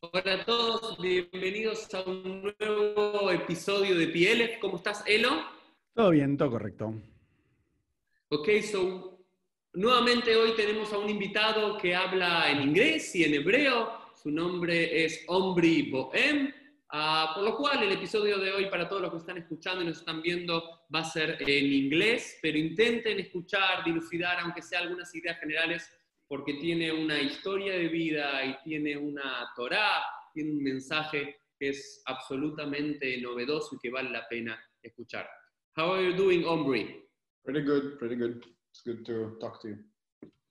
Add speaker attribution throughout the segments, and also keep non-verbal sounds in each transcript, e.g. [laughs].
Speaker 1: Hola a todos, bienvenidos a un nuevo episodio de PLF. ¿Cómo estás, Elo?
Speaker 2: Todo bien, todo correcto.
Speaker 1: Ok, so nuevamente hoy tenemos a un invitado que habla en inglés y en hebreo. Su nombre es Omri Bohem. Ah, por lo cual el episodio de hoy para todos los que están escuchando y nos están viendo va a ser en inglés, pero intenten escuchar, dilucidar, aunque sea algunas ideas generales porque tiene una historia de vida y tiene una Torah, tiene un mensaje que es absolutamente novedoso y que vale la pena escuchar. How are you doing, Omri?
Speaker 3: Pretty good, pretty good. It's good to talk to you.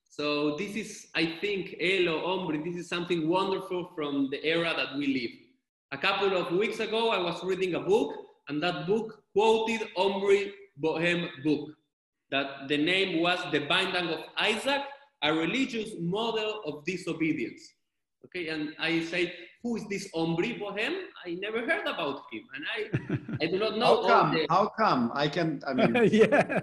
Speaker 1: So this is, I think, Elo, Omri, this is something wonderful from the era that we live. A couple of weeks ago, I was reading a book, and that book quoted Omri Bohem book. That the name was The Binding of Isaac, a religious model of disobedience. Okay, and I say, who is this Omri Boehm? I never heard about him, and I, I do not [laughs] know.
Speaker 3: How come?
Speaker 1: the-
Speaker 3: How come? I can. I mean, [laughs]
Speaker 2: yeah.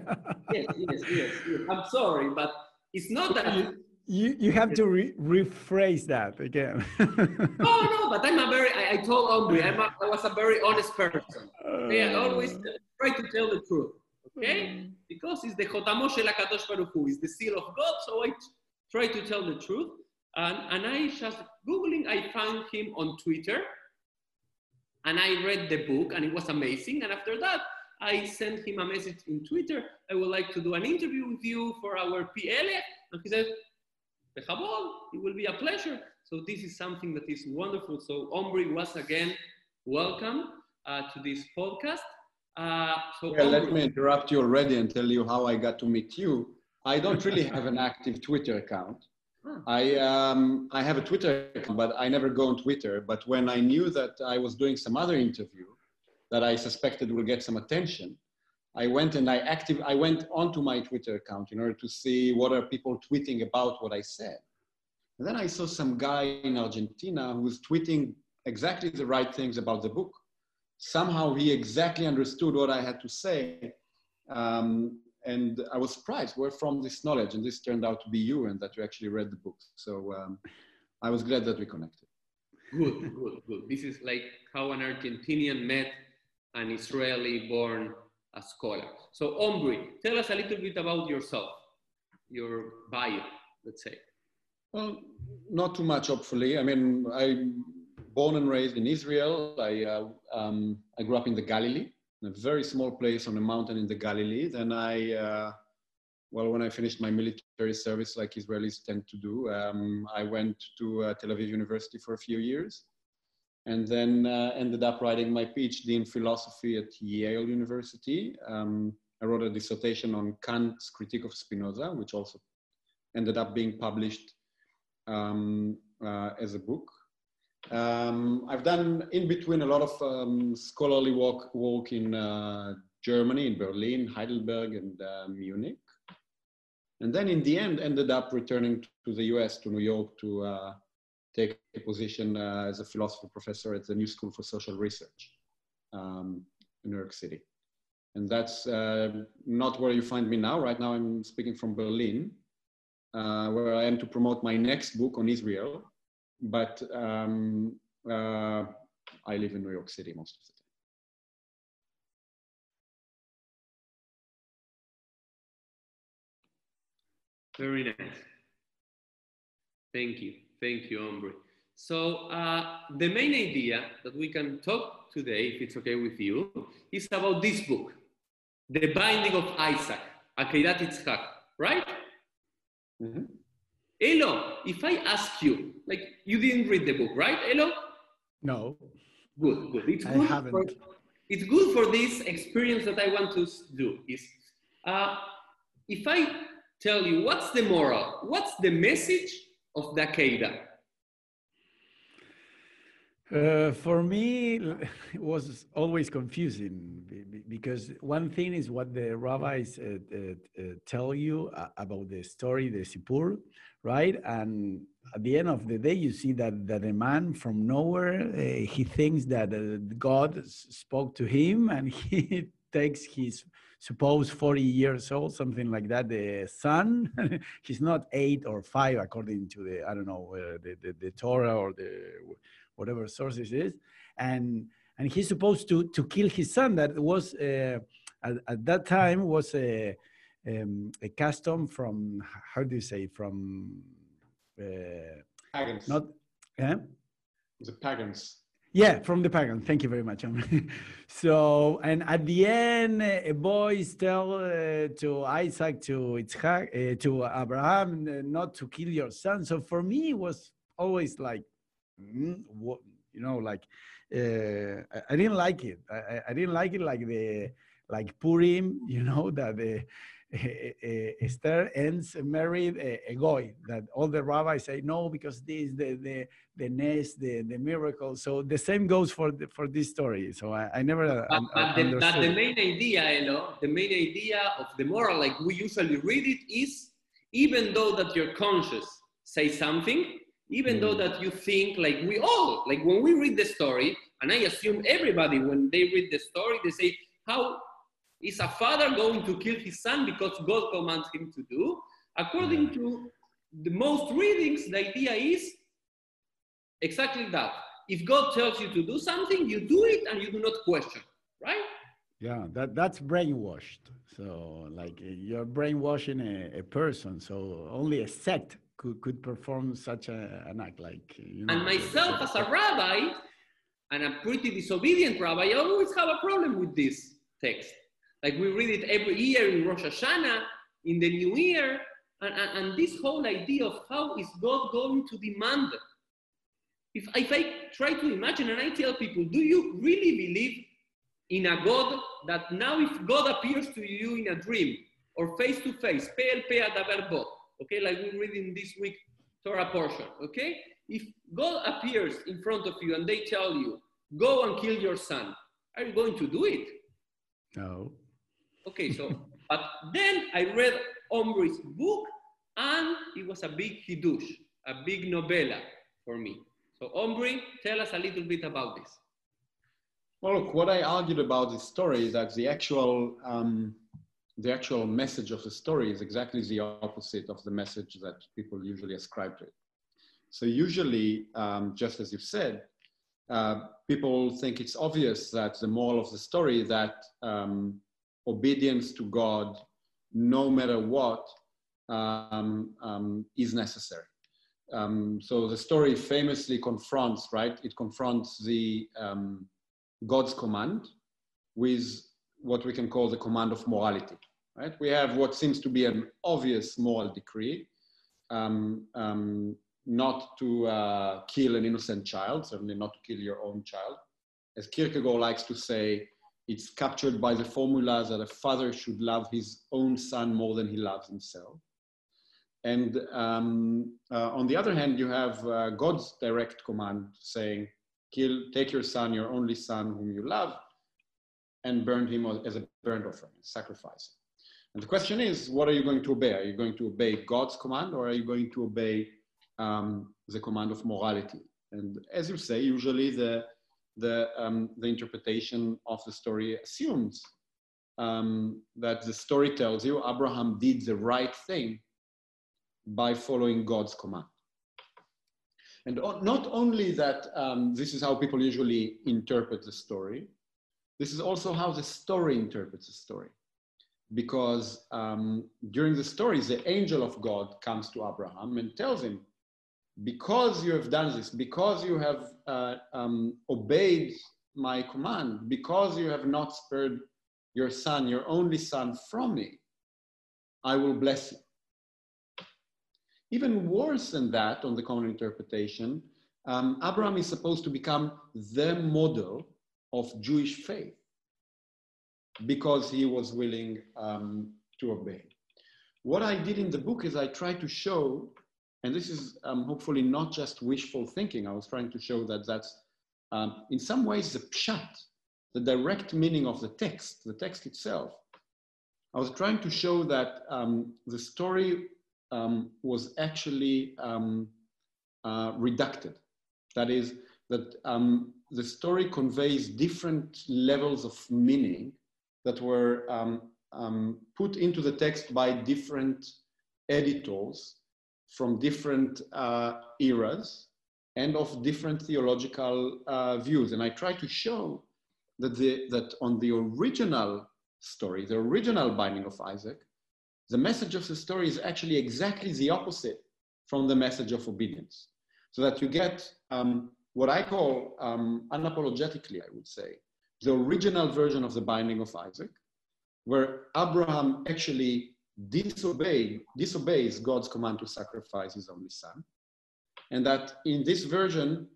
Speaker 1: yes, yes, yes, yes. I'm sorry, but it's not that.
Speaker 2: You, you, you have to re- rephrase that again. [laughs]
Speaker 1: No, no, but I'm a very. I, I told Omri, I'm a, I was a very honest person. Uh. Okay, I always try to tell the truth. Okay, because it's the Chotamo Shel Hakadosh Baruch Hu, it's the seal of God. So I try to tell the truth. And, and I just googling, I found him on Twitter, and I read the book, and it was amazing. And after that, I sent him a message in Twitter. I would like to do an interview with you for our PLF. And he said, "Bechabod, it will be a pleasure. So this is something that is wonderful. So Omri, once again, welcome uh, to this podcast. Uh, so
Speaker 3: well, let me interrupt you already and tell you how I got to meet you. I don't really have an active Twitter account. [laughs] I um, I have a Twitter account, but I never go on Twitter. But when I knew that I was doing some other interview that I suspected will get some attention, I went and I active I went onto my Twitter account in order to see what are people tweeting about what I said. And then I saw some guy in Argentina who was tweeting exactly the right things about the book. Somehow he exactly understood what I had to say. Um, and I was surprised where from this knowledge. And this turned out to be you and that you actually read the book. So um, I was glad that we connected.
Speaker 1: Good, good, good. This is like how an Argentinian met an Israeli born a scholar. So, Omri, tell us a little bit about yourself, your bio, let's say.
Speaker 3: Well, not too much, hopefully. I mean, I'm born and raised in Israel. I, uh, um, I grew up in the Galilee, in a very small place on a mountain in the Galilee. Then I, uh, well, when I finished my military service, like Israelis tend to do, um, I went to uh, Tel Aviv University for a few years and then uh, ended up writing my PhD in philosophy at Yale University. Um, I wrote a dissertation on Kant's Critique of Spinoza, which also ended up being published um, uh, as a book. Um, I've done in between a lot of um, scholarly work, work in uh, Germany, in Berlin, Heidelberg, and uh, Munich. And then in the end, ended up returning to the US, to New York, to uh, take a position uh, as a philosophy professor at the New School for Social Research um, in New York City. And that's uh, not where you find me now. Right now, I'm speaking from Berlin, uh, where I am to promote my next book on Israel. But um, uh, I live in New York City most of the time.
Speaker 1: Very nice. Thank you. Thank you, Omri. So uh, the main idea that we can talk today, if it's okay with you, is about this book, The Binding of Isaac, Akeidat Yitzhak, right?
Speaker 3: Mhm.
Speaker 1: Elo, if I ask you, like you didn't read the book, right, Elo?
Speaker 2: No,
Speaker 1: Good, good. It's
Speaker 2: I
Speaker 1: good
Speaker 2: haven't.
Speaker 1: For, it's good for this experience that I want to do. Is uh, if I tell you what's the moral, what's the message of the Akedah?
Speaker 2: Uh, for me, it was always confusing because one thing is what the rabbis uh, uh, uh, tell you about the story, the Sipur, right? And at the end of the day, you see that, that a man from nowhere, uh, he thinks that uh, God spoke to him [laughs] and he takes his suppose 40 years old, something like that, the son, [laughs] he's not eight or five according to the, I don't know, the, the, the Torah or the whatever source it is, and and he's supposed to to kill his son. That was uh, at, at, that time was a um, a custom from how do you say from
Speaker 3: uh, pagans.
Speaker 2: Not yeah.
Speaker 3: The pagans.
Speaker 2: Yeah, from the pagan. Thank you very much. [laughs] so, and at the end, uh, boys tell uh, to Isaac, to Yitzhak, uh, to Abraham, uh, not to kill your son. So for me, it was always like mm, what, you know, like uh, I, I, didn't like it. I, I, didn't like it like the like Purim, [laughs] you know, that the Esther ends married a, a, goy. That all the rabbis say no because this the the the nest the the miracle. So the same goes for the, for this story. So I, I never.
Speaker 1: But, but, the, but the main idea, Elo, the main idea of the moral, like we usually read it, is even though that your conscience say something, even mm. though that you think like we all like when we read the story and i assume everybody when they read the story they say how is a father going to kill his son because god commands him to do? According to the most readings the idea is exactly that. If god tells you to do something you do it and you do not question right?
Speaker 2: Yeah that that's brainwashed. So like you're brainwashing a, a person. So only a sect could, could perform such a, an act like
Speaker 1: you know, and myself as a rabbi and a pretty disobedient rabbi i always have a problem with this text. Like we read it every year in rosh hashanah in the new year and, and, and this whole idea of how is god going to demand if, if i try to imagine and i tell people do you really believe in a god that now if god appears to you in a dream or face to face, pe okay, like we read in this week Torah portion, okay? If God appears in front of you and they tell you, go and kill your son, are you going to do it?
Speaker 2: No.
Speaker 1: Okay, so, [laughs] but then I read Omri's book and it was a big hidush, a big novella for me. So Omri, tell us a little bit about this.
Speaker 3: Well, look, what I argued about this story is that the actual um, the actual message of the story is exactly the opposite of the message that people usually ascribe to it. So usually, um, just as you've said, uh, people think it's obvious that the moral of the story that um, obedience to God, no matter what, um, um is necessary. Um, so the story famously confronts, right? It confronts the um, God's command with what we can call the command of morality. Right? We have what seems to be an obvious moral decree, um, um, not to uh, kill an innocent child, certainly not to kill your own child. As Kierkegaard likes to say, it's captured by the formula that a father should love his own son more than he loves himself. And um, uh, on the other hand, you have uh, God's direct command saying, kill, take your son, your only son whom you love, and burn him as a burnt offering, sacrifice. And the question is, what are you going to obey? Are you going to obey God's command or are you going to obey um, the command of morality? And as you say, usually the, the, um, the interpretation of the story assumes um, that the story tells you Abraham did the right thing by following God's command. And not only that, um, this is how people usually interpret the story, this is also how the story interprets the story. Because um, during the story, the angel of God comes to Abraham and tells him, because you have done this, because you have uh, um, obeyed my command, because you have not spared your son, your only son, from me, I will bless you. Even worse than that, on the common interpretation, um, Abraham is supposed to become the model of Jewish faith because he was willing um, to obey. What I did in the book is I tried to show, and this is um, hopefully not just wishful thinking, I was trying to show that that's um, in some ways, the pshat, the direct meaning of the text, the text itself. I was trying to show that um, the story um, was actually um, uh, redacted. That is, that the story conveys different levels of meaning that were um, um, put into the text by different editors from different uh, eras and of different theological uh, views. And I try to show that, the, that on the original story, the original binding of Isaac, the message of the story is actually exactly the opposite from the message of obedience. So that you get um, what I call um, unapologetically, I would say, the original version of the binding of Isaac, where Abraham actually disobey, disobeys God's command to sacrifice his only son. And that in this version,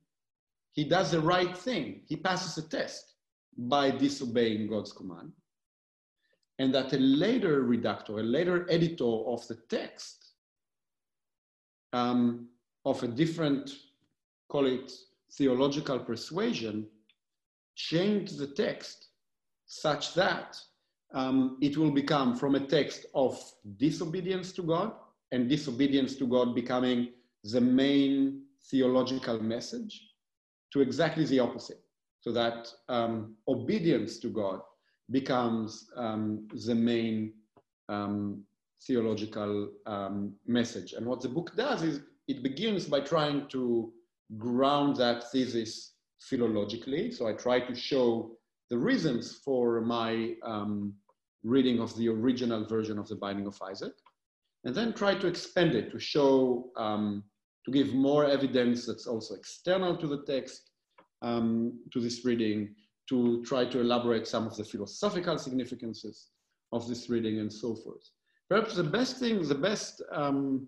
Speaker 3: he does the right thing. He passes a test by disobeying God's command. And that a later redactor, a later editor of the text, um, of a different, call it theological persuasion, changed the text such that um, it will become from a text of disobedience to God and disobedience to God becoming the main theological message to exactly the opposite. So that um, obedience to God becomes um, the main um, theological um, message. And what the book does is it begins by trying to ground that thesis philologically. So I try to show the reasons for my um, reading of the original version of the Binding of Isaac, and then try to expand it to show, um, to give more evidence that's also external to the text, um, to this reading, to try to elaborate some of the philosophical significances of this reading and so forth. Perhaps the best thing, the best, um,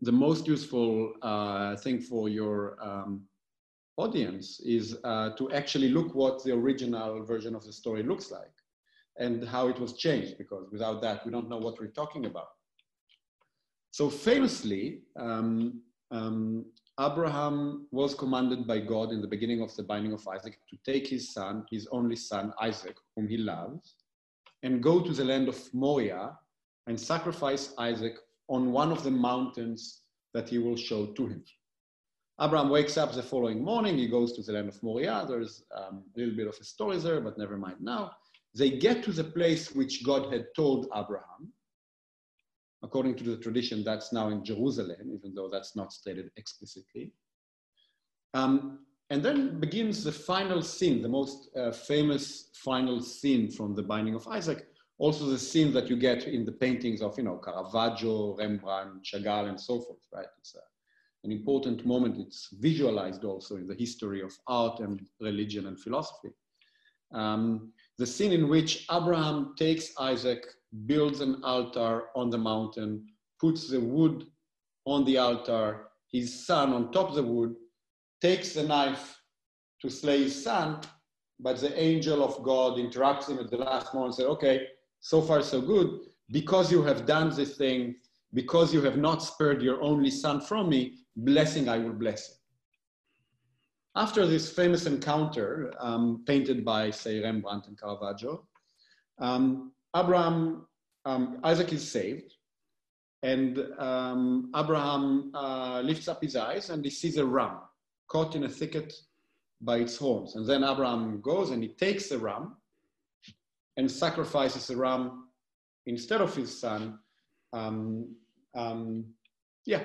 Speaker 3: the most useful uh, thing for your um, audience is uh, to actually look what the original version of the story looks like and how it was changed, because without that, we don't know what we're talking about. So famously, um, um, Abraham was commanded by God in the beginning of the binding of Isaac to take his son, his only son, Isaac, whom he loves, and go to the land of Moriah and sacrifice Isaac on one of the mountains that he will show to him. Abraham wakes up the following morning, he goes to the land of Moriah. There's um, a little bit of a story there, but never mind now. They get to the place which God had told Abraham. According to the tradition, that's now in Jerusalem, even though that's not stated explicitly. Um, and then begins the final scene, the most uh, famous final scene from the Binding of Isaac, also the scene that you get in the paintings of, you know, Caravaggio, Rembrandt, Chagall, and so forth, right? It's a, an important moment. It's visualized also in the history of art and religion and philosophy. Um, the scene in which Abraham takes Isaac, builds an altar on the mountain, puts the wood on the altar, his son on top of the wood, takes the knife to slay his son, but the angel of God interrupts him at the last moment and says, okay, so far so good. Because you have done this thing, because you have not spared your only son from me, blessing I will bless you. After this famous encounter, um, painted by, say, Rembrandt and Caravaggio, um, Abraham, um, Isaac is saved, and um, Abraham uh, lifts up his eyes and he sees a ram caught in a thicket by its horns. And then Abraham goes and he takes the ram and sacrifices the ram instead of his son. Um, um, yeah,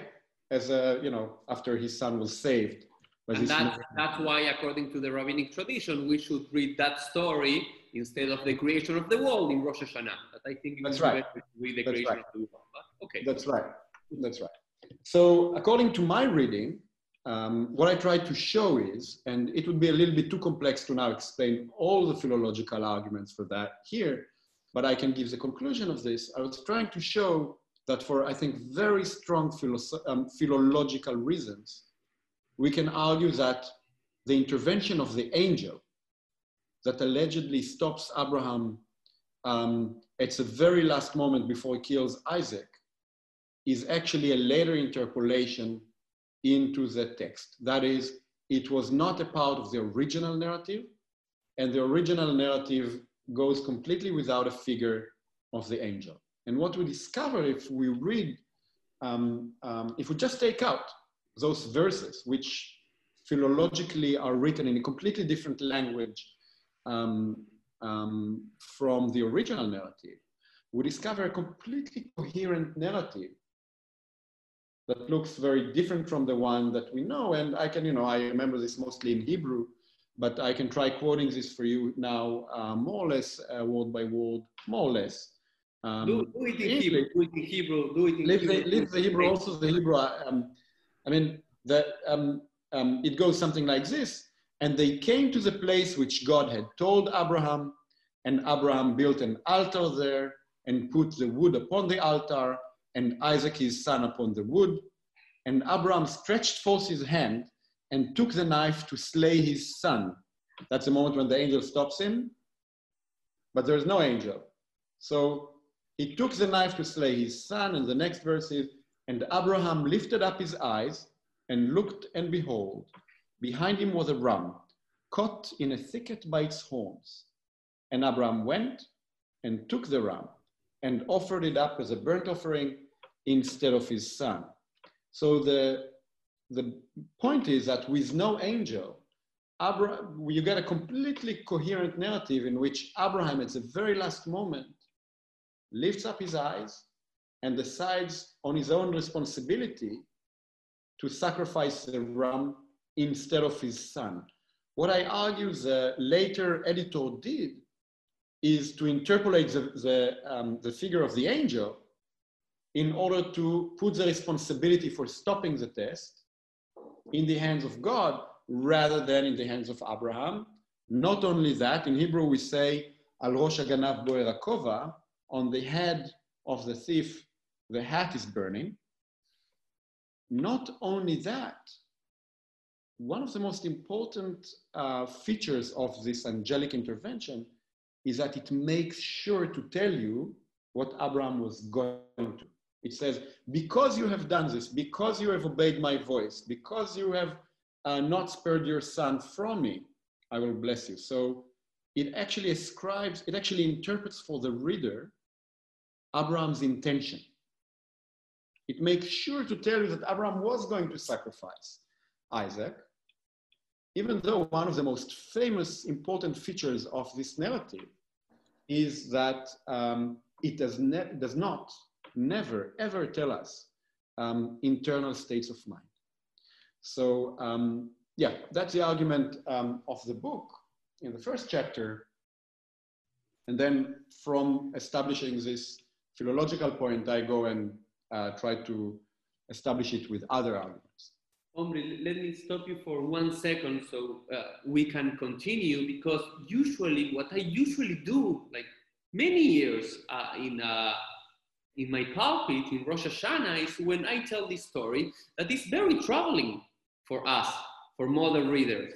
Speaker 3: as a, you know, after his son was saved
Speaker 1: and that's, that's why, according to the rabbinic tradition, we should read that story instead of the creation of the world in Rosh Hashanah. But I think
Speaker 3: that's right.
Speaker 1: read the that's creation right. of the world. But okay.
Speaker 3: That's right. That's right. So, according to my reading, um, what I tried to show is, and it would be a little bit too complex to now explain all the philological arguments for that here, but I can give the conclusion of this. I was trying to show that for, I think, very strong um, philological reasons, we can argue that the intervention of the angel that allegedly stops Abraham um, at the very last moment before he kills Isaac is actually a later interpolation into the text. That is, it was not a part of the original narrative, and the original narrative goes completely without a figure of the angel. And what we discover if we read, um, um, if we just take out those verses, which philologically are written in a completely different language um, um, from the original narrative, we discover a completely coherent narrative that looks very different from the one that we know. And I can, you know, I remember this mostly in Hebrew, but I can try quoting this for you now, uh, more or less, uh, word by word, more or less.
Speaker 1: Um, do, do, it in Hebrew. Do it in Hebrew. Do it in
Speaker 3: leave
Speaker 1: Hebrew.
Speaker 3: The, leave the Hebrew. Also, the Hebrew. Um, I mean, the, um, um, it goes something like this. And they came to the place which God had told Abraham, and Abraham built an altar there and put the wood upon the altar, and Isaac his son upon the wood. And Abraham stretched forth his hand and took the knife to slay his son. That's the moment when the angel stops him, but there's no angel. So he took the knife to slay his son, and the next verse is, and Abraham lifted up his eyes and looked, and behold, behind him was a ram, caught in a thicket by its horns. And Abraham went and took the ram and offered it up as a burnt offering instead of his son. So the, the point is that with no angel, Abraham, you get a completely coherent narrative in which Abraham, at the very last moment, lifts up his eyes and decides on his own responsibility to sacrifice the ram instead of his son. What I argue the later editor did is to interpolate the, the, um, the figure of the angel in order to put the responsibility for stopping the test in the hands of God rather than in the hands of Abraham. Not only that, in Hebrew we say, Al Rosh Haganav Boer Akova, on the head of the thief, the hat is burning. Not only that, one of the most important uh, features of this angelic intervention is that it makes sure to tell you what Abraham was going to. It says, because you have done this, because you have obeyed my voice, because you have uh, not spared your son from me, I will bless you. So it actually ascribes, it actually interprets for the reader Abraham's intention. It makes sure to tell you that Abraham was going to sacrifice Isaac, even though one of the most famous important features of this narrative is that um, it does, does not, never, ever tell us um, internal states of mind. So um, yeah, that's the argument um, of the book in the first chapter. And then from establishing this philological point, I go and uh, try to establish it with other arguments.
Speaker 1: Omri, let me stop you for one second so uh, we can continue because usually what I usually do, like many years uh, in, uh, in my pulpit in Rosh Hashanah, is when I tell this story that is very troubling for us, for modern readers.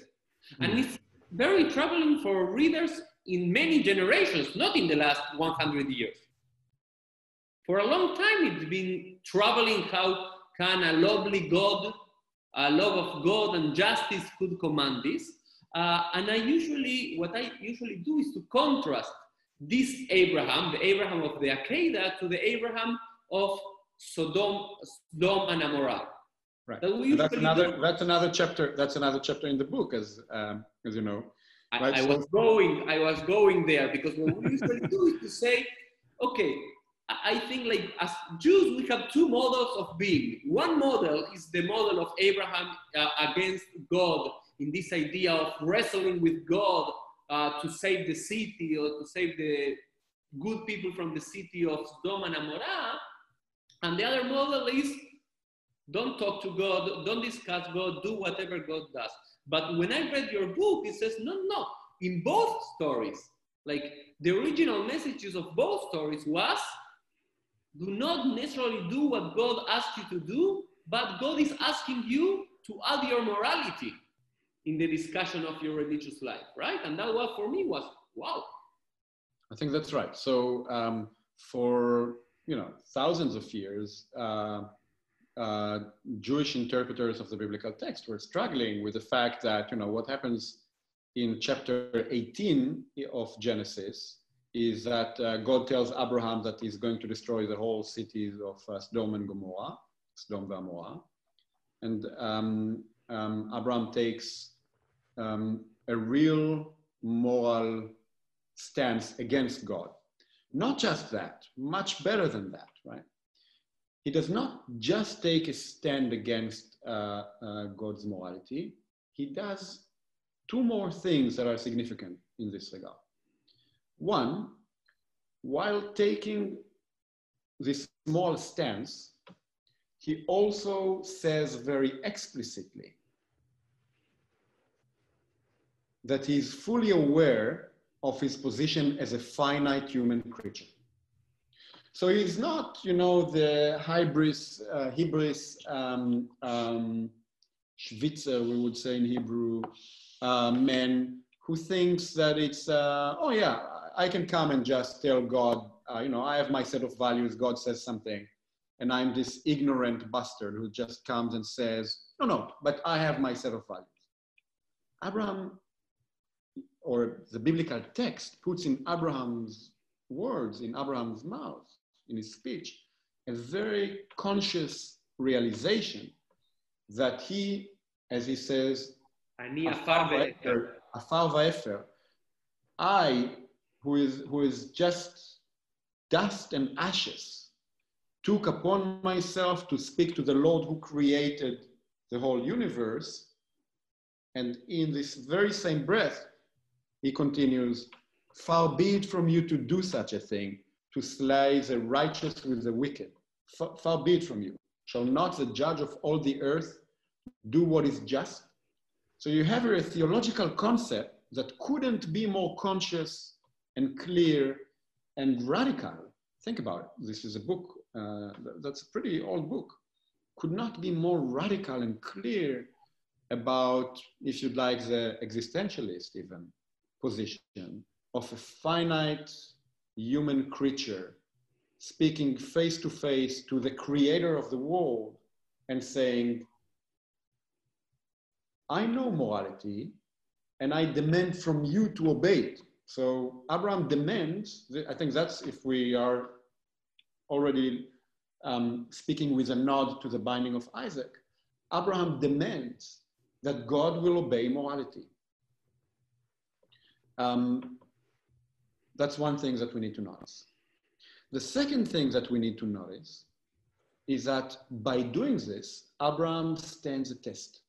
Speaker 1: Mm. And it's very troubling for readers in many generations, not in the last 100 years. For a long time, it's been troubling how can a lovely God a love of God and justice could command this. Uh, and I usually, what I usually do is to contrast this Abraham, the Abraham of the Akedah, to the Abraham of Sodom, Sodom and Amorah.
Speaker 3: Right. That that's another. Do. That's another chapter. That's another chapter in the book, as um, as you know.
Speaker 1: Right? I, I so, was going. I was going there because what we usually do is to say, okay, I think like as Jews, we have two models of being. One model is the model of Abraham uh, against God in this idea of wrestling with God uh, to save the city or to save the good people from the city of Sodom and Amorah. And the other model is don't talk to God, don't discuss God, do whatever God does. But when I read your book, it says, no, no, in both stories, like the original messages of both stories was do not necessarily do what God asks you to do, but God is asking you to add your morality in the discussion of your religious life, right? And that was for me was wow.
Speaker 3: I think that's right. So um, for you know thousands of years, uh, uh, Jewish interpreters of the biblical text were struggling with the fact that, you know, what happens in chapter 18 of Genesis is that uh, God tells Abraham that he's going to destroy the whole cities of uh, Sodom and Gomorrah, Sodom and Gomorrah. And um, um, Abraham takes um, a real moral stance against God. Not just that, much better than that, right? He does not just take a stand against uh, uh, God's morality, he does two more things that are significant in this regard. One, while taking this small stance, he also says very explicitly that he is fully aware of his position as a finite human creature. So he's not, you know, the hybris, uh, hybris um, um, Schwitzer, we would say in Hebrew, uh, man who thinks that it's, uh, oh yeah, I can come and just tell God, uh, you know, I have my set of values, God says something, and I'm this ignorant bastard who just comes and says, no, no, but I have my set of values. Abraham, or the biblical text, puts in Abraham's words, in Abraham's mouth, in his speech, a very conscious realization that he, as he says, I who is, who is just dust and ashes, took upon myself to speak to the Lord who created the whole universe. And in this very same breath, he continues, Far be it from you to do such a thing, to slay the righteous with the wicked. Far, far be it from you. Shall not the judge of all the earth do what is just? So you have a theological concept that couldn't be more conscious and clear and radical. Think about it. This is a book uh, that's a pretty old book. Could not be more radical and clear about, if you'd like, the existentialist even position of a finite human creature speaking face to face to the creator of the world and saying, I know morality and I demand from you to obey it. So Abraham demands, I think that's if we are already um, speaking with a nod to the binding of Isaac, Abraham demands that God will obey morality. Um, that's one thing that we need to notice. The second thing that we need to notice is that by doing this, Abraham stands a test.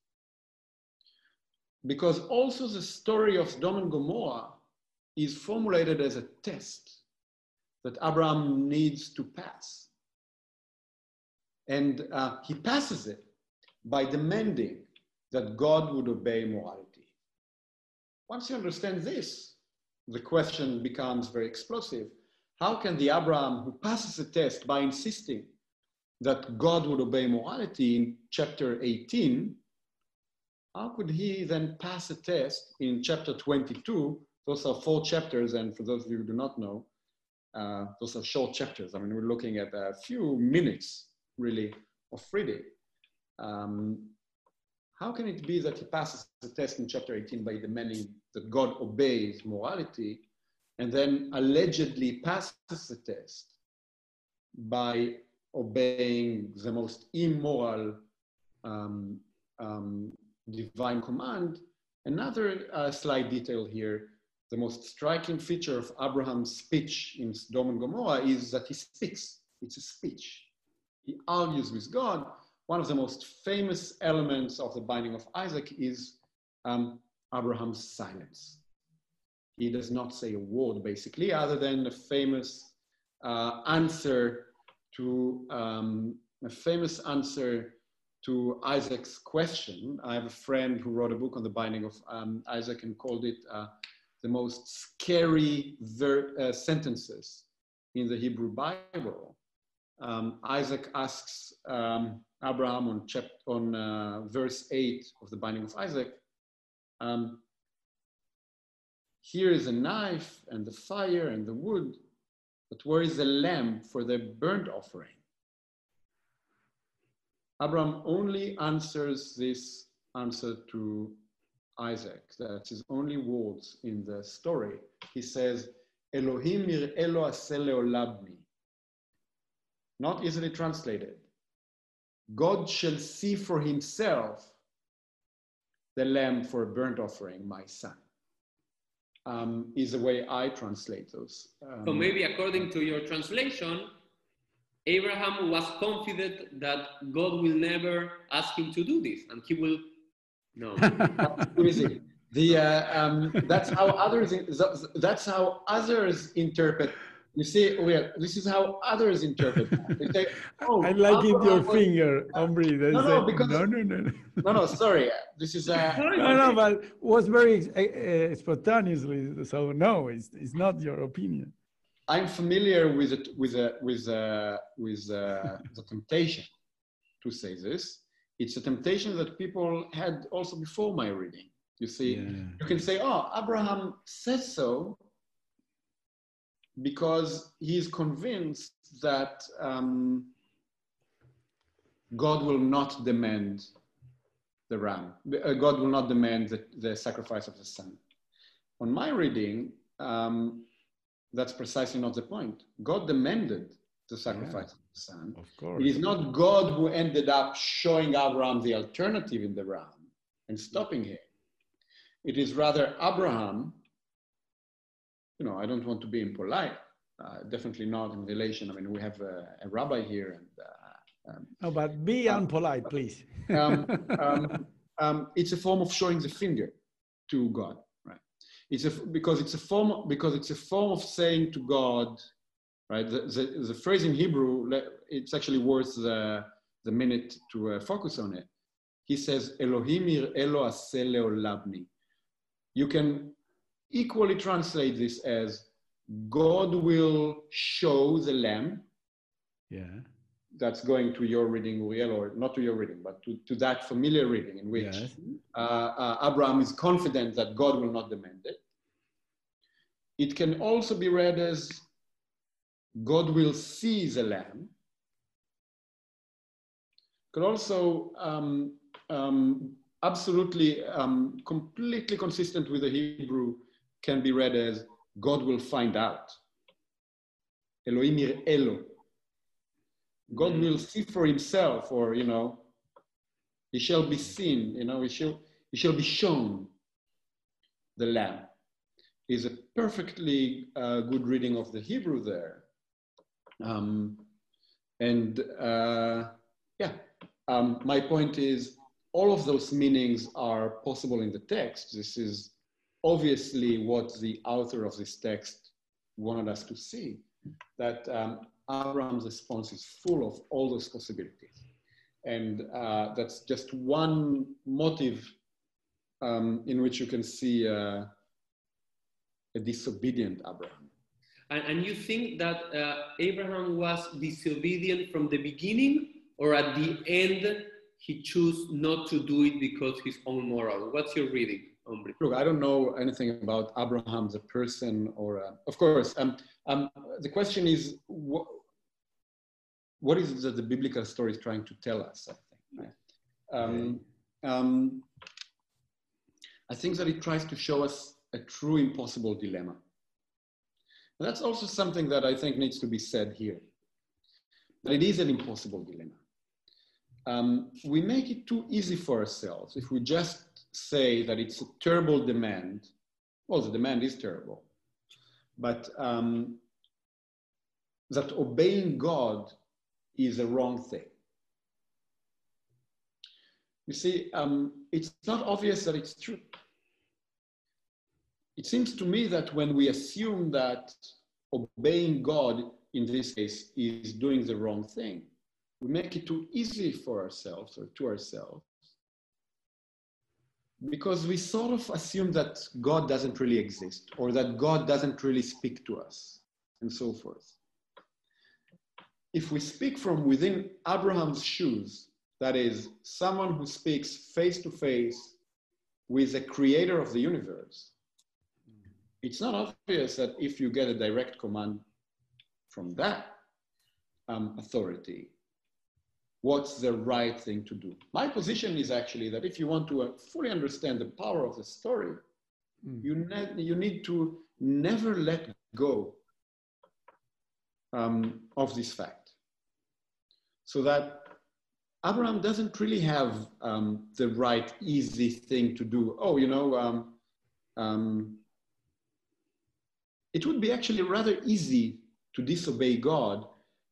Speaker 3: Because also the story of Sodom and Gomorrah is formulated as a test that Abraham needs to pass. And uh, he passes it by demanding that God would obey morality. Once you understand this, the question becomes very explosive. How can the Abraham who passes the test by insisting that God would obey morality in chapter 18, how could he then pass a test in chapter 22 those are four chapters, and for those of you who do not know, uh, those are short chapters. I mean, we're looking at a few minutes, really, of reading. Um, how can it be that he passes the test in chapter 18 by demanding that God obeys morality, and then allegedly passes the test by obeying the most immoral um, um, divine command? Another uh, slight detail here the most striking feature of Abraham's speech in Sodom and Gomorrah is that he speaks. It's a speech. He argues with God. One of the most famous elements of the binding of Isaac is um, Abraham's silence. He does not say a word, basically, other than a famous uh, answer to um, a famous answer to Isaac's question. I have a friend who wrote a book on the binding of um, Isaac and called it uh, the most scary uh, sentences in the Hebrew Bible. Um, Isaac asks um, Abraham on, chapter, on uh, verse 8 of the binding of Isaac, um, here is a knife and the fire and the wood, but where is the lamb for the burnt offering? Abraham only answers this answer to Isaac. That's his only words in the story. He says, Elohim elo labni. Not easily translated. God shall see for himself the lamb for a burnt offering, my son. Um, is the way I translate those. Um,
Speaker 1: so maybe according to your translation, Abraham was confident that God will never ask him to do this, and he will. No. [laughs]
Speaker 3: the uh, um, that's how others that's how others interpret you see, well, this is how others interpret. They say, [laughs]
Speaker 2: "Oh, I like it your was... finger, Omri."
Speaker 3: No, no, say, because no, no, no, no, [laughs] no. Sorry, this is uh,
Speaker 2: no, no, but was very uh, spontaneously. So no, it's it's not your opinion.
Speaker 3: I'm familiar with it, with uh, with uh, with uh, the temptation to say this. It's a temptation that people had also before my reading. You see, yeah. you can say, "Oh, Abraham says so," because he is convinced that um, God will not demand the ram. Uh, God will not demand the, the, sacrifice of the son. On my reading, um, that's precisely not the point. God demanded the sacrifice yeah, son. Of course. It is not God who ended up showing Abraham the alternative in the ram and stopping him. It is rather Abraham you know, I don't want to be impolite. Uh, definitely not in relation. I mean, we have a, a rabbi here, and uh,
Speaker 2: um, no, but be um, unpolite, please. [laughs]
Speaker 3: um, um, um, it's a form of showing the finger to God, right? It's a because it's a form because it's a form of saying to God, right? The, the, the phrase in Hebrew, it's actually worth the the minute to uh, focus on it. He says, "Elohim elo labni." You can equally translate this as God will show the lamb.
Speaker 2: Yeah.
Speaker 3: That's going to your reading, Uriel, or not to your reading, but to, to that familiar reading in which yes. uh, uh, Abraham is confident that God will not demand it. It can also be read as God will see the lamb. Could also um, um, absolutely um, completely consistent with the Hebrew can be read as God will find out. Elohim Elo. God mm. will see for himself, or you know, he shall be seen, you know, he shall, he shall be shown the Lamb. Is a perfectly uh, good reading of the Hebrew there. Um, and uh, yeah, um, my point is all of those meanings are possible in the text. This is obviously what the author of this text wanted us to see, that um, Abraham's response is full of all those possibilities. And uh, that's just one motive um, in which you can see uh, a disobedient Abraham.
Speaker 1: And, and you think that uh, Abraham was disobedient from the beginning, or at the end he chose not to do it because his own moral? What's your reading?
Speaker 3: Look, I don't know anything about Abraham the person, or uh, of course, um, um, the question is what, what is it that the biblical story is trying to tell us? I think. Right? Um, um, I think that it tries to show us a true impossible dilemma. And that's also something that I think needs to be said here. That it is an impossible dilemma. Um, we make it too easy for ourselves if we just say that it's a terrible demand. Well, the demand is terrible, but um, that obeying God is a wrong thing. You see, um, it's not obvious that it's true. It seems to me that when we assume that obeying God in this case is doing the wrong thing, we make it too easy for ourselves or to ourselves because we sort of assume that God doesn't really exist or that God doesn't really speak to us and so forth. If we speak from within Abraham's shoes, that is, someone who speaks face to face with the creator of the universe, it's not obvious that if you get a direct command from that um, authority, what's the right thing to do. My position is actually that if you want to uh, fully understand the power of the story, mm. you, ne- you need to never let go um, of this fact. So that Abraham doesn't really have um, the right, easy thing to do. Oh, you know, um, um, it would be actually rather easy to disobey God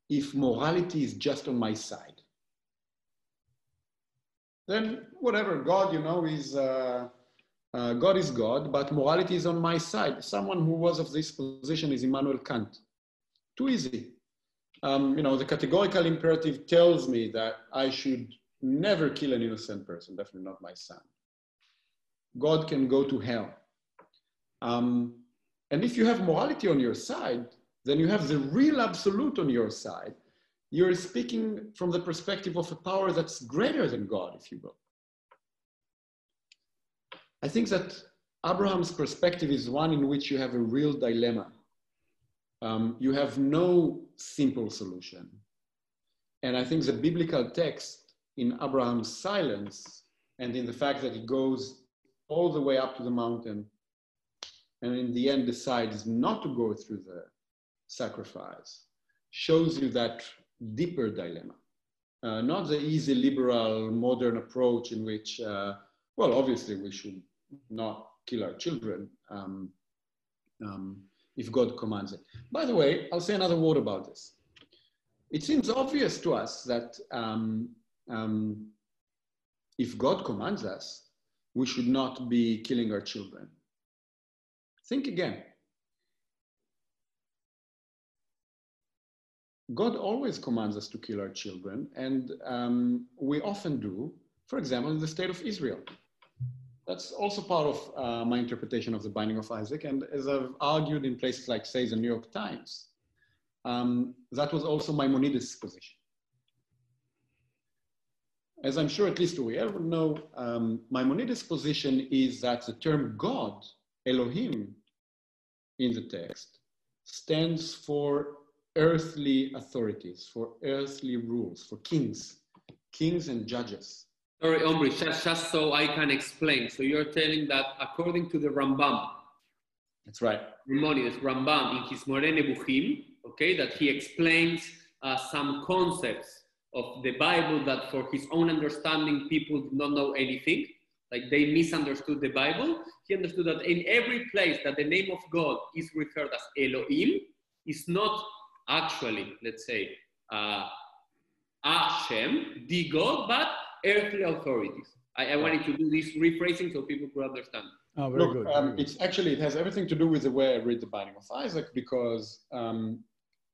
Speaker 3: if morality is just on my side. Then whatever, God, you know, is uh, uh, God is God, but morality is on my side. Someone who was of this position is Immanuel Kant. Too easy. Um, you know, the categorical imperative tells me that I should never kill an innocent person, definitely not my son. God can go to hell. Um, and if you have morality on your side, then you have the real absolute on your side. You're speaking from the perspective of a power that's greater than God, if you will. I think that Abraham's perspective is one in which you have a real dilemma. Um, you have no simple solution. And I think the biblical text in Abraham's silence and in the fact that he goes all the way up to the mountain and in the end decides not to go through the sacrifice shows you that deeper dilemma. Uh, not the easy liberal modern approach in which, uh, well, obviously we should not kill our children um, um, if God commands it. By the way, I'll say another word about this. It seems obvious to us that um, um if God commands us, we should not be killing our children. Think again. God always commands us to kill our children, and um, we often do, for example, in the state of Israel. That's also part of uh, my interpretation of the binding of Isaac, and as I've argued in places like, say, the New York Times, um, that was also Maimonides' position. As I'm sure at least we all know, um, Maimonides' position is that the term God Elohim in the text stands for earthly authorities, for earthly rules, for kings, kings and judges.
Speaker 1: Sorry, Omri, just, just so I can explain. So you're telling that according to the Rambam,
Speaker 3: that's right.
Speaker 1: Maimonides, Rambam, in his Moreh Nevuchim, okay, that he explains uh, some concepts of the Bible that for his own understanding people did not know anything like they misunderstood the Bible. He understood that in every place that the name of God is referred as Elohim, is not actually, let's say, uh, Hashem, the God, but earthly authorities. I, I, wanted to do this rephrasing so people could understand.
Speaker 2: Oh, very
Speaker 3: Look,
Speaker 2: good.
Speaker 3: Um,
Speaker 2: very
Speaker 3: it's actually, it has everything to do with the way I read the Binding of Isaac because um,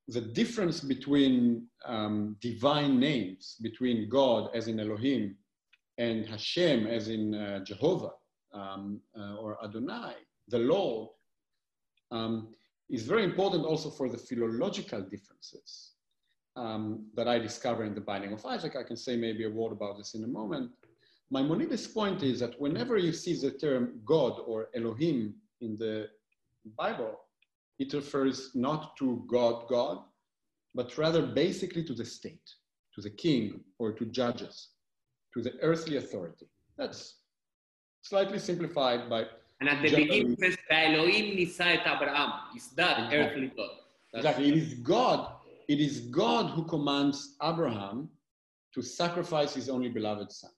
Speaker 3: the difference between um, divine names, between God as in Elohim and Hashem, as in uh, Jehovah um, uh, or Adonai, the Lord, um, is very important also for the philological differences um, that I discover in the Binding of Isaac. I can say maybe a word about this in a moment. Maimonides' point is that whenever you see the term God or Elohim in the Bible, it refers not to God, God, but rather basically to the state, to the king or to judges to the earthly authority. That's slightly simplified by.
Speaker 1: And at the beginning, says, Elohim nisa et Abraham. Is that exactly. earthly God?
Speaker 3: That's exactly. It is God. It is God who commands Abraham to sacrifice his only beloved son.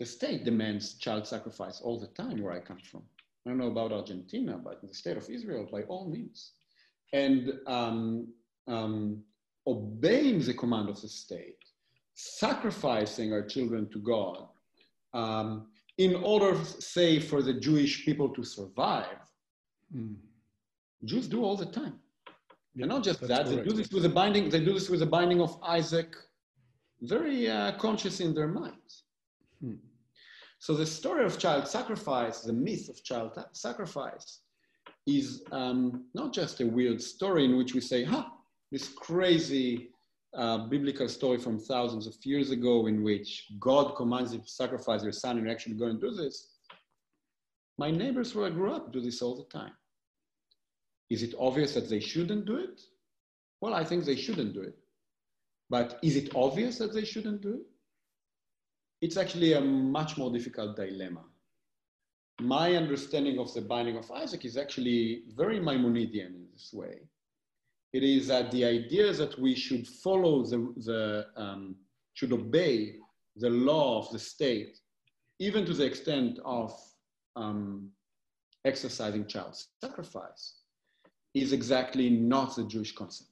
Speaker 3: The state demands child sacrifice all the time where I come from. I don't know about Argentina, but the state of Israel, by all means. And um, um, obeying the command of the state sacrificing our children to God um, in order, say, for the Jewish people to survive, mm. Jews do all the time. Yeah, and not just that, correct. they do this with the binding, they do this with the binding of Isaac, very uh, conscious in their minds. Hmm. So the story of child sacrifice, the myth of child sacrifice, is um, not just a weird story in which we say, huh, this crazy uh, biblical story from thousands of years ago in which God commands you to sacrifice your son and you're actually going to do this. My neighbors where I grew up do this all the time. Is it obvious that they shouldn't do it? Well, I think they shouldn't do it. But is it obvious that they shouldn't do it? It's actually a much more difficult dilemma. My understanding of the binding of Isaac is actually very Maimonidean in this way. It is that the idea that we should follow the, the um, should obey the law of the state, even to the extent of um, exercising child sacrifice, is exactly not the Jewish concept.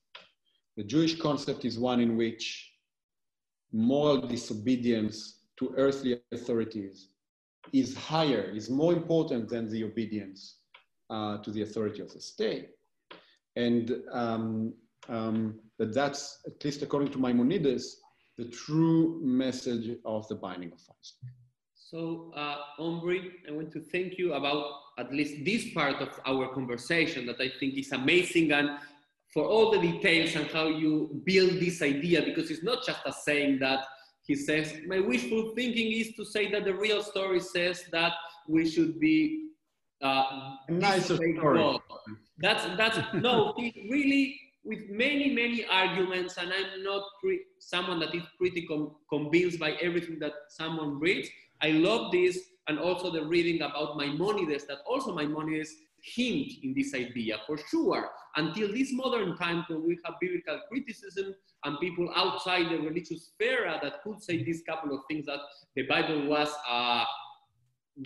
Speaker 3: The Jewish concept is one in which moral disobedience to earthly authorities is higher, is more important than the obedience uh, to the authority of the state. And um, um, that that's, at least according to Maimonides, the true message of the binding of Isaac.
Speaker 1: So, uh, Omri, I want to thank you about at least this part of our conversation that I think is amazing and for all the details and how you build this idea, because it's not just a saying that he says, my wishful thinking is to say that the real story says that we should be uh,
Speaker 3: nicer story.
Speaker 1: That's, that's, no, he really, with many, many arguments, and I'm not someone that is pretty com convinced by everything that someone reads. I love this, and also the reading about Maimonides, that also Maimonides hint in this idea for sure until this modern time when we have biblical criticism and people outside the religious sphere that could say these couple of things that the bible was uh,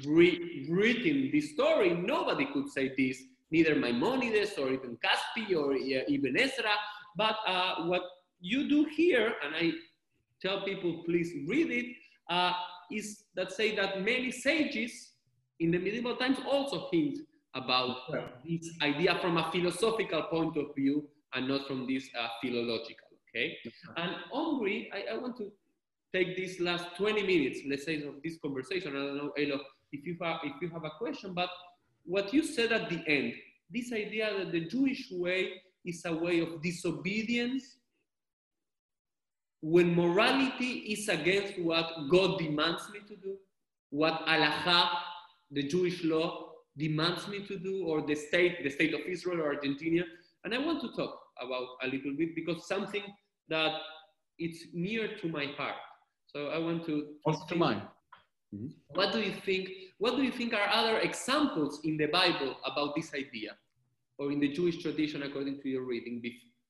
Speaker 1: re- written this story nobody could say this neither maimonides or even caspi or even ezra but uh, what you do here and i tell people please read it uh, is that say that many sages in the medieval times also hint about yeah. this idea from a philosophical point of view and not from this uh, philological, okay? And Omri, I, I, want to take these last 20 minutes, let's say, of this conversation. I don't know, Elo, if you, have, if you have a question, but what you said at the end, this idea that the Jewish way is a way of disobedience when morality is against what God demands me to do, what halacha, the Jewish law, demands me to do, or the state, the state of Israel or Argentina. And I want to talk about a little bit because something that it's near to my heart. So I want to.
Speaker 3: Also to mine.
Speaker 1: Mm-hmm. What do you think? What do you think are other examples in the Bible about this idea, or in the Jewish tradition, according to your reading,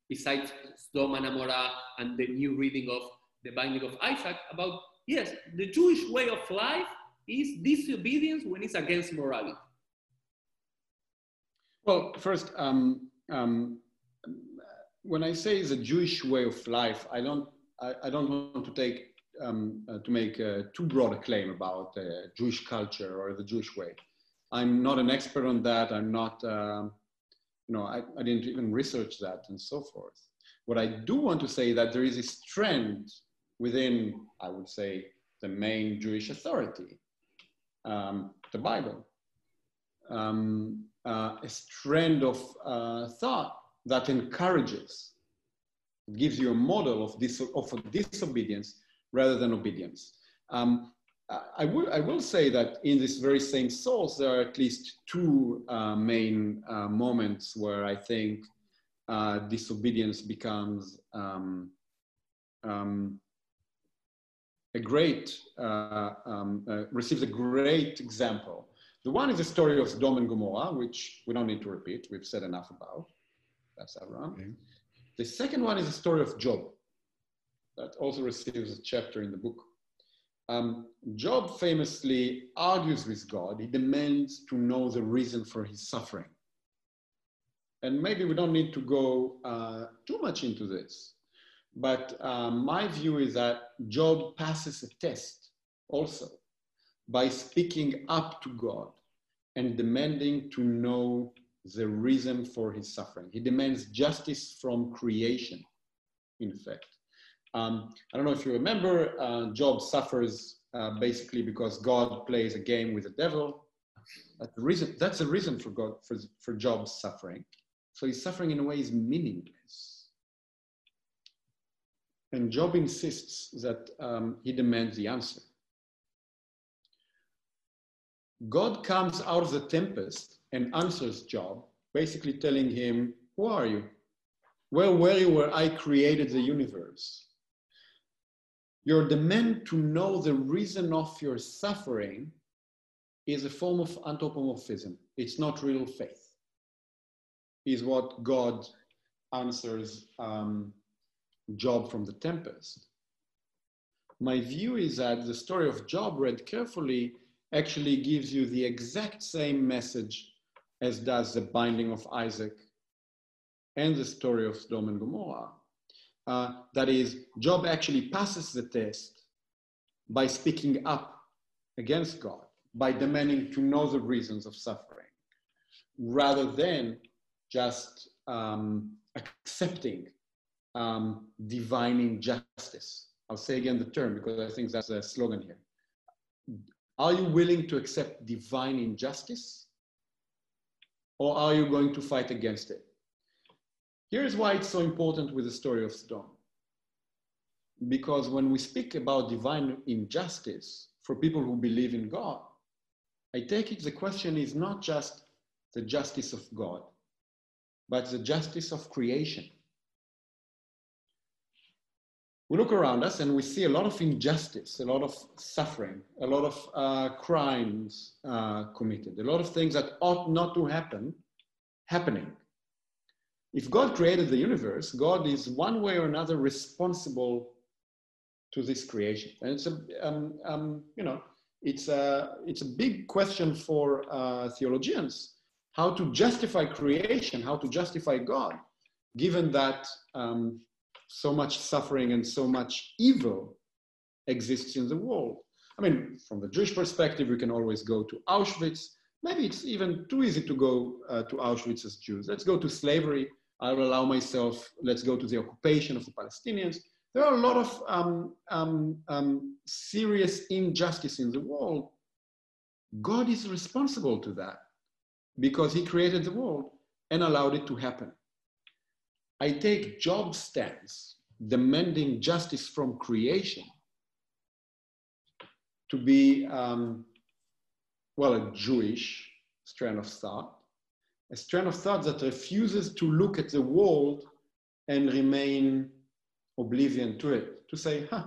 Speaker 1: besides Sodom and Amorah and the new reading of the binding of Isaac? About yes, the Jewish way of life is disobedience when it's against morality.
Speaker 3: Well, first, um, um, when I say the Jewish way of life, I don't, I, I don't want to take um, uh, to make uh, too broad a claim about uh, Jewish culture or the Jewish way. I'm not an expert on that. I'm not, um, you know, I, I didn't even research that and so forth. What I do want to say that there is this trend within, I would say, the main Jewish authority, um, the Bible, um, uh, a strand of uh, thought that encourages, gives you a model of, of disobedience rather than obedience. Um, I, will, I will say that in this very same source, there are at least two uh, main uh, moments where I think uh, disobedience becomes um, um, a great, uh, um, receives a great example the one is the story of Sodom and Gomorrah, which we don't need to repeat. We've said enough about. That's Abraham. Okay. The second one is the story of Job. That also receives a chapter in the book. Um, Job famously argues with God. He demands to know the reason for his suffering. And maybe we don't need to go uh, too much into this. But uh, my view is that Job passes a test also by speaking up to God and demanding to know the reason for his suffering. He demands justice from creation, in fact. Um, I don't know if you remember, uh, Job suffers uh, basically because God plays a game with the devil. That's the reason, that's the reason for, God, for, for Job's suffering. So his suffering in a way is meaningless. And Job insists that um, he demands the answer. God comes out of the tempest and answers Job, basically telling him, Who are you? Well, where were you where I created the universe? Your demand to know the reason of your suffering is a form of anthropomorphism. It's not real faith, is what God answers um, Job from the tempest. My view is that the story of Job, read carefully, actually gives you the exact same message as does the binding of Isaac and the story of Sodom and Gomorrah. Uh, that is, Job actually passes the test by speaking up against God, by demanding to know the reasons of suffering, rather than just um, accepting um, divine injustice. I'll say again the term because I think that's a slogan here. Are you willing to accept divine injustice? Or are you going to fight against it? Here's why it's so important with the story of Sodom. Because when we speak about divine injustice for people who believe in God, I take it the question is not just the justice of God, but the justice of creation. We look around us and we see a lot of injustice, a lot of suffering, a lot of uh, crimes uh, committed, a lot of things that ought not to happen, happening. If God created the universe, God is one way or another responsible to this creation. And it's a, um, um, you know, it's a, it's a big question for uh, theologians, how to justify creation, how to justify God, given that um, so much suffering and so much evil exists in the world. I mean, from the Jewish perspective, we can always go to Auschwitz. Maybe it's even too easy to go uh, to Auschwitz as Jews. Let's go to slavery. I will allow myself, let's go to the occupation of the Palestinians. There are a lot of um, um, um, serious injustice in the world. God is responsible to that because he created the world and allowed it to happen. I take Job's stance, demanding justice from creation, to be, um, well, a Jewish strand of thought a strand of thought that refuses to look at the world and remain oblivion to it, to say, huh,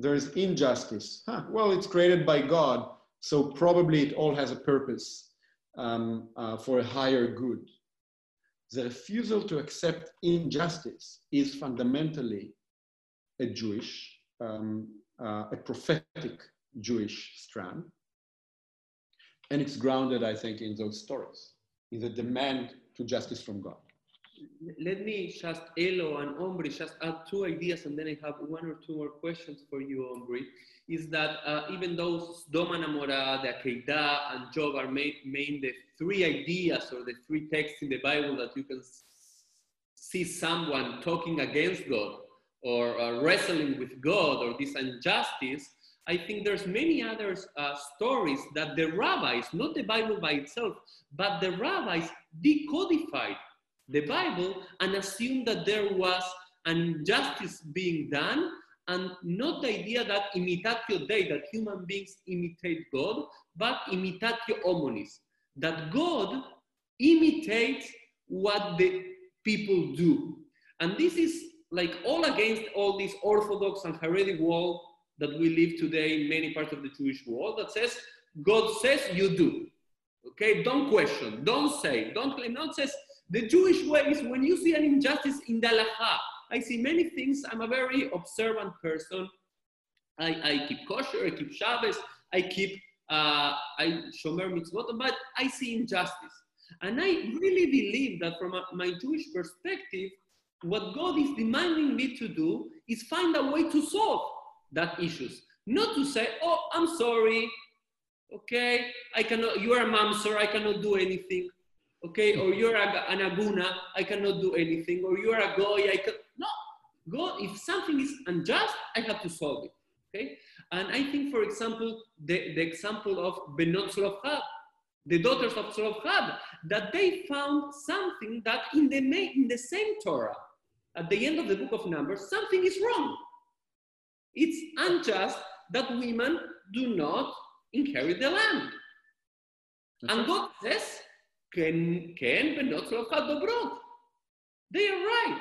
Speaker 3: there is injustice. Huh, well, it's created by God, so probably it all has a purpose um, uh, for a higher good. The refusal to accept injustice is fundamentally a Jewish, um, uh, a prophetic Jewish strand. And it's grounded, I think, in those stories is a demand to justice from God.
Speaker 1: Let me just, Elo and Omri, just add two ideas and then I have one or two more questions for you, Omri. Is that uh, even though Sodom and Amorah, the Akedah, and Job are main, main the three ideas or the three texts in the Bible that you can see someone talking against God or uh, wrestling with God or this injustice, I think there's many other uh, stories that the rabbis, not the Bible by itself, but the rabbis decodified the Bible and assumed that there was an injustice being done and not the idea that imitatio Dei, that human beings imitate God, but imitatio hominis, that God imitates what the people do. And this is like all against all this Orthodox and Haredi world that we live today in many parts of the Jewish world that says, God says you do. Okay, don't question, don't say, don't claim. Not says the Jewish way is when you see an injustice in the. I see many things. I'm a very observant person. I, I keep kosher, I keep Shabbos, I keep uh, I shomer mitzvot, but I see injustice. And I really believe that from a, my Jewish perspective, what God is demanding me to do is find a way to solve that issues. Not to say, oh, I'm sorry, okay, I cannot, you are a mom, mamzer, I cannot do anything, okay, or you're a, an aguna, I cannot do anything, or you're a goy, I can, no, God, if something is unjust, I have to solve it, okay? And I think, for example, the, the example of Benot Zelofhad, the daughters of Zelofhad, that they found something that in the, in the same Torah, at the end of the book of Numbers, something is wrong. It's unjust that women do not inherit the land. And God says, can, Ken, but not They are right.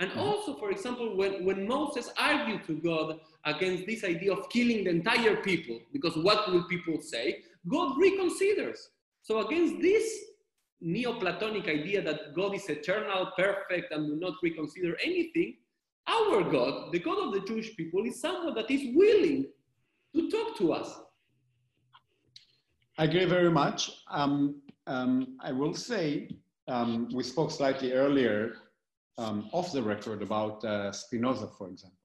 Speaker 1: And mm-hmm. also, for example, when, when Moses argued to God against this idea of killing the entire people, because what will people say? God reconsiders. So against this Neoplatonic idea that God is eternal, perfect, and will not reconsider anything, our God, the God of the Jewish people, is someone that is willing to talk to us.
Speaker 3: I agree very much. Um, um, I will say, um, we spoke slightly earlier um, off the record about uh, Spinoza, for example.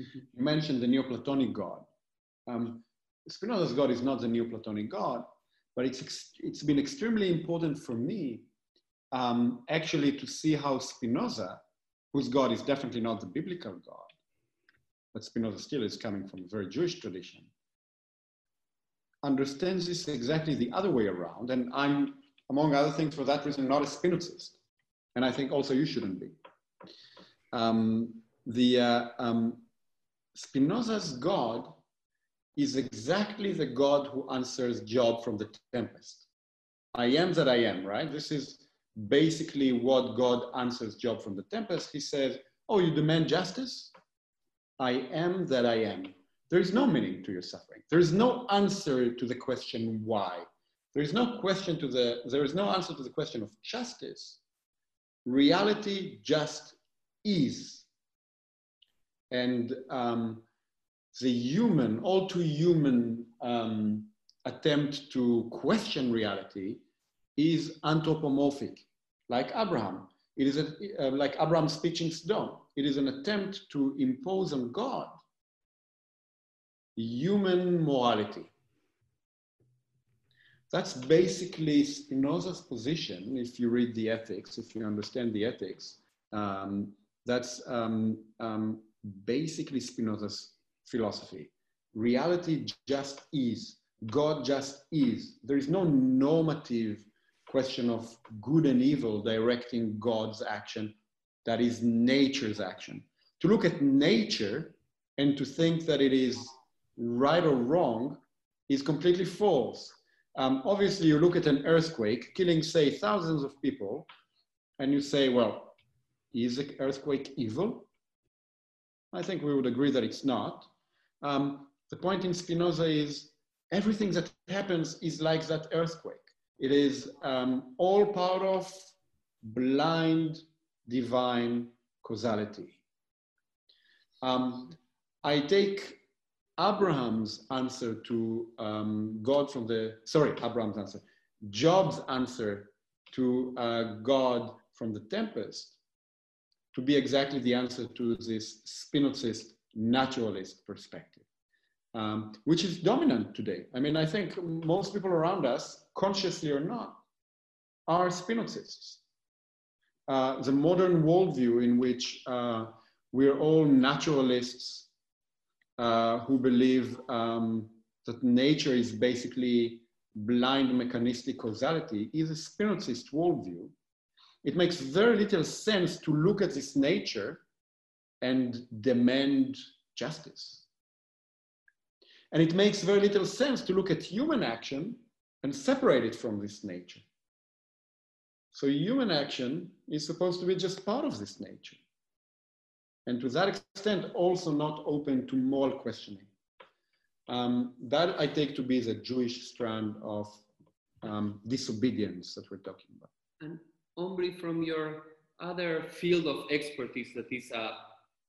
Speaker 3: Mm-hmm. You mentioned the Neoplatonic God. Um, Spinoza's God is not the Neoplatonic God, but it's, ex- it's been extremely important for me um, actually to see how Spinoza, whose God is definitely not the biblical God, but Spinoza still is coming from a very Jewish tradition, understands this exactly the other way around. And I'm, among other things, for that reason, not a Spinozist. And I think also you shouldn't be. Um, the uh, um, Spinoza's God is exactly the God who answers Job from the tempest. I am that I am, right? This is basically what God answers Job from the tempest. He says, Oh, you demand justice? I am that I am. There is no meaning to your suffering. There is no answer to the question why. There is no question to the, there is no answer to the question of justice. Reality just is. And um, the human, all too human um, attempt to question reality is anthropomorphic, like Abraham. It is a, uh, like Abraham's pitching stone. It is an attempt to impose on God human morality. That's basically Spinoza's position. If you read the ethics, if you understand the ethics, um, that's um, um, basically Spinoza's philosophy. Reality just is. God just is. There is no normative question of good and evil directing God's action. That is nature's action. To look at nature and to think that it is right or wrong is completely false. Um, obviously, you look at an earthquake killing, say, thousands of people, and you say, well, is the earthquake evil? I think we would agree that it's not. Um, the point in Spinoza is everything that happens is like that earthquake. It is um, all part of blind divine causality. Um, I take Abraham's answer to um, God from the, sorry, Abraham's answer, Job's answer to uh, God from the tempest to be exactly the answer to this Spinozist naturalist perspective, um, which is dominant today. I mean, I think most people around us, consciously or not, are Spinozists. Uh, the modern worldview in which uh, we're all naturalists uh, who believe um, that nature is basically blind mechanistic causality is a Spinozist worldview it makes very little sense to look at this nature and demand justice. And it makes very little sense to look at human action and separate it from this nature. So human action is supposed to be just part of this nature. And to that extent, also not open to moral questioning. Um, that I take to be the Jewish strand of um, disobedience that we're talking about.
Speaker 1: And Omri, from your other field of expertise, that is uh,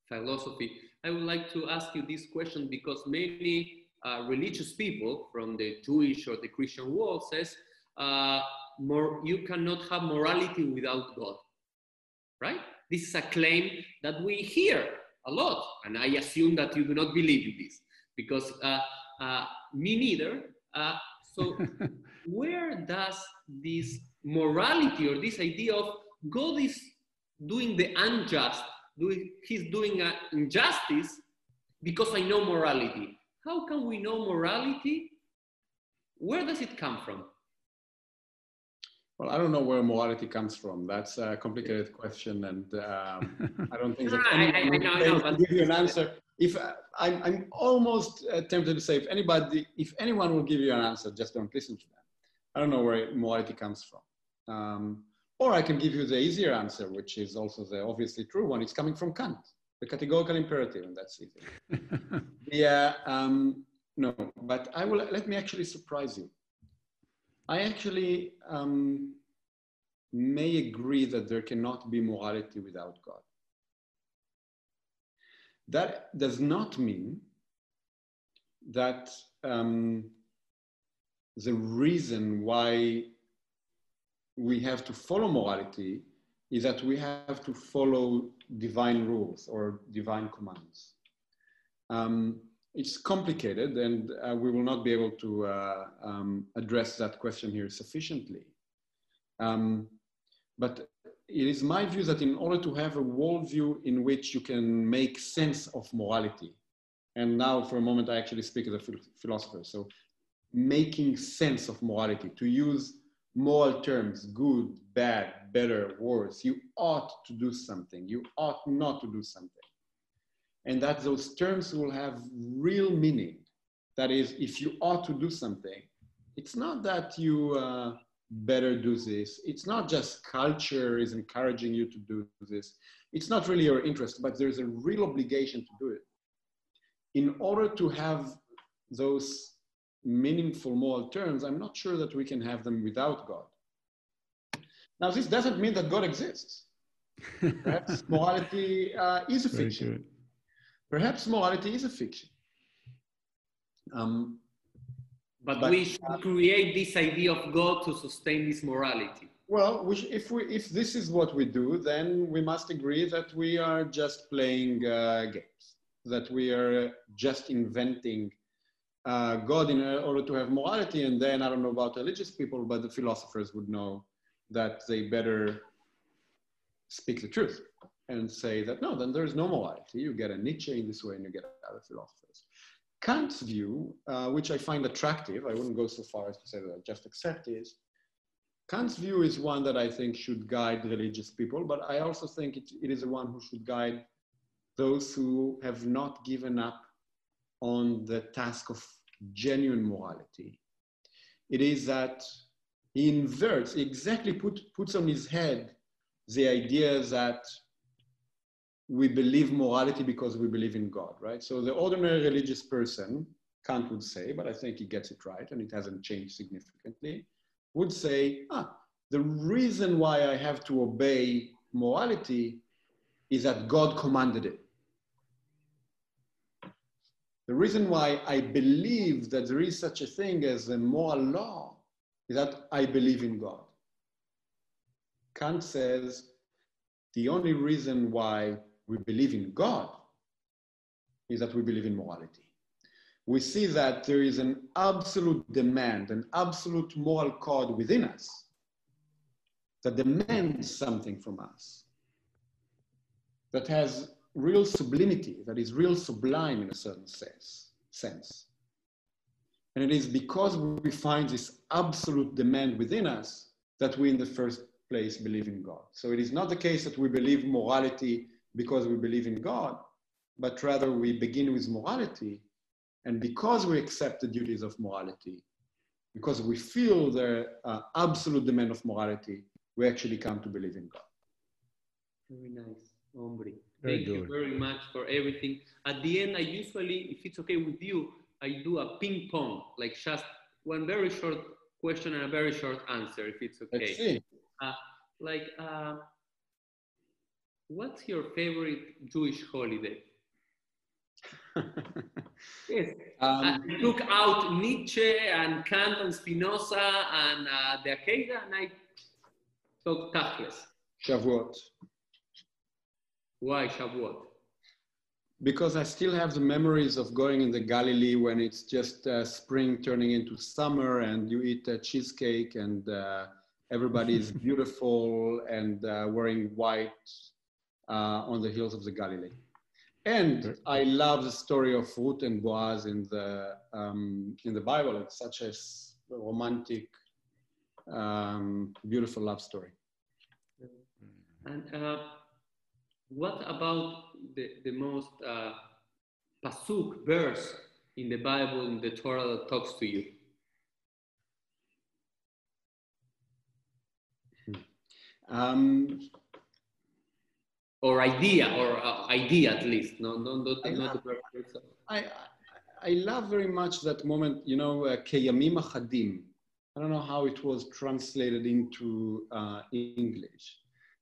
Speaker 1: philosophy, I would like to ask you this question because many uh, religious people from the Jewish or the Christian world says uh, more, you cannot have morality without God, right? This is a claim that we hear a lot, and I assume that you do not believe in this because uh, uh, me neither. Uh, so, [laughs] where does this morality or this idea of God is doing the unjust, doing, he's doing an injustice because I know morality. How can we know morality? Where does it come from?
Speaker 3: Well, I don't know where morality comes from. That's a complicated question, and um, I don't think [laughs] that anyone I, I, know, know, give you an answer. If uh, I'm, I'm almost uh, tempted to say, if anybody, if anyone will give you an answer, just don't listen to them. I don't know where morality comes from. Um, Or I can give you the easier answer, which is also the obviously true one. It's coming from Kant, the categorical imperative, and that's it. [laughs] yeah, um, no, but I will, let me actually surprise you. I actually um, may agree that there cannot be morality without God. That does not mean that um, the reason why we have to follow morality is that we have to follow divine rules or divine commands. Um, it's complicated and uh, we will not be able to uh, um, address that question here sufficiently. Um, but it is my view that in order to have a worldview in which you can make sense of morality, and now for a moment I actually speak as a philosopher, so making sense of morality, to use moral terms, good, bad, better, worse, you ought to do something, you ought not to do something. And that those terms will have real meaning. That is, if you ought to do something, it's not that you uh, better do this. It's not just culture is encouraging you to do this. It's not really your interest, but there's a real obligation to do it. In order to have those meaningful moral terms, I'm not sure that we can have them without God. Now, this doesn't mean that God exists. Perhaps [laughs] morality uh, is a fiction. Perhaps morality is a fiction. Um,
Speaker 1: but, but, we should create this idea of God to sustain this morality.
Speaker 3: Well, we, if, we, if this is what we do, then we must agree that we are just playing uh, games, that we are just inventing uh, God in order to have morality. And then I don't know about religious people, but the philosophers would know that they better speak the truth and say that no, then there's no morality. You get a Nietzsche in this way and you get other philosophers. Kant's view, uh, which I find attractive, I wouldn't go so far as to say that I just accept is, Kant's view is one that I think should guide religious people, but I also think it, it is the one who should guide those who have not given up on the task of genuine morality. It is that he inverts, exactly put, puts on his head the idea that we believe morality because we believe in God, right? So the ordinary religious person, Kant would say, but I think he gets it right and it hasn't changed significantly, would say, ah, the reason why I have to obey morality is that God commanded it. The reason why I believe that there is such a thing as a moral law is that I believe in God. Kant says the only reason why we believe in God is that we believe in morality. We see that there is an absolute demand, an absolute moral code within us that demands something from us, that has real sublimity, that is real sublime in a certain sense. sense. And it is because we find this absolute demand within us that we, in the first place, believe in God. So it is not the case that we believe morality because we believe in God, but rather we begin with morality. And because we accept the duties of morality, because we feel the uh, absolute demand of morality, we actually come to believe in God.
Speaker 1: Very nice, Thank you very much for everything. At the end, I usually, if it's okay with you, I do a ping pong, like just one very short question and a very short answer, if it's okay.
Speaker 3: Let's see.
Speaker 1: Uh, like, uh, what's your favorite Jewish holiday? [laughs] yes, um, I took out Nietzsche and Kant and Spinoza and uh, the Akedah, and I talked Tachlis.
Speaker 3: Shavuot.
Speaker 1: Why Shavuot?
Speaker 3: Because I still have the memories of going in the Galilee when it's just uh, spring turning into summer and you eat a cheesecake and uh, everybody is [laughs] beautiful and uh, wearing white uh, on the hills of the Galilee. And I love the story of Ruth and Boaz in the, um, in the Bible. It's such a romantic, um, beautiful love story.
Speaker 1: And uh, what about the, the most uh, pasuk verse in the Bible, in the Torah that talks to you?
Speaker 3: Um,
Speaker 1: or idea, or uh, idea at least. No, no, no,
Speaker 3: I
Speaker 1: not
Speaker 3: love-
Speaker 1: the.
Speaker 3: I, I, love very much that moment, you know, uh, Keyamim Achadim. I don't know how it was translated into uh, English.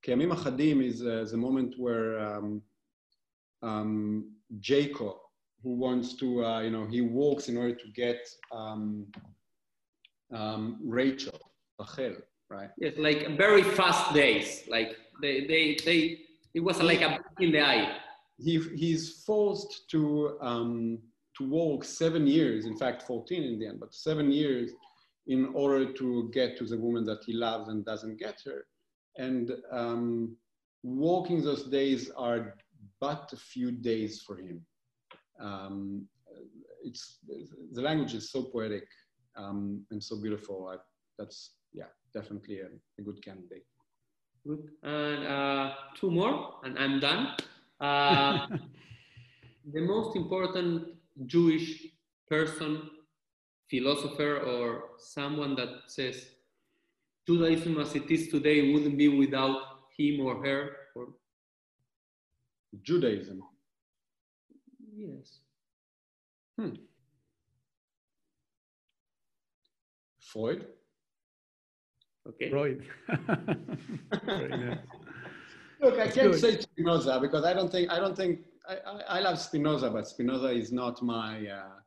Speaker 3: Keyamim Achadim is uh, the moment where um, um, Jacob, who wants to, uh, you know, he walks in order to get um, um, Rachel, Rachel, right?
Speaker 1: Yes, like very fast days. Like they, they, they. It was like a blink in the eye.
Speaker 3: he, he's forced to, um, to walk seven years, in fact, 14 in the end, but seven years in order to get to the woman that he loves and doesn't get her. And um, walking those days are but a few days for him. Um, it's, the language is so poetic um, and so beautiful. I, that's, yeah, definitely a, a good candidate.
Speaker 1: Good. And uh, two more, and I'm done. Uh, [laughs] the most important Jewish person, philosopher, or someone that says Judaism as it is today wouldn't be without him or her. Or
Speaker 3: Judaism.
Speaker 1: yes,
Speaker 3: Freud.
Speaker 1: okay.
Speaker 2: Freud. [laughs] [laughs]
Speaker 3: Look, I can't say Spinoza because I don't think I don't think I, I, I love Spinoza, but Spinoza is not my. Uh,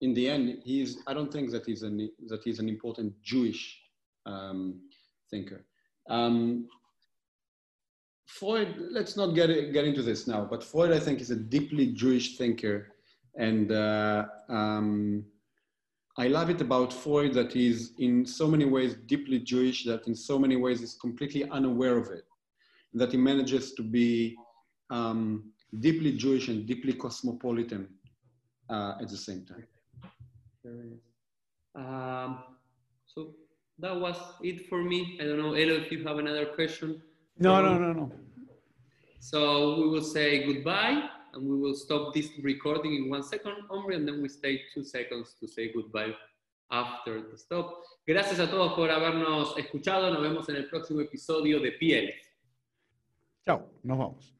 Speaker 3: in the end, he's. I don't think that he's an that he's an important Jewish um, thinker. Um, Freud. Let's not get get into this now, but Freud, I think, is a deeply Jewish thinker, and uh, um, I love it about Freud that he's in so many ways deeply Jewish, that in so many ways he's completely unaware of it that he manages to be um, deeply Jewish and deeply cosmopolitan uh, at the same time.
Speaker 1: Um, so that was it for me. I don't know, Elo, if you have another question.
Speaker 2: No, no, no, no.
Speaker 1: So we will say goodbye and we will stop this recording in one second, Omri, and then we stay two seconds to say goodbye after the stop. Gracias a todos por habernos escuchado. Nos vemos en el próximo episodio de Pieles.
Speaker 2: Chao, nos vamos.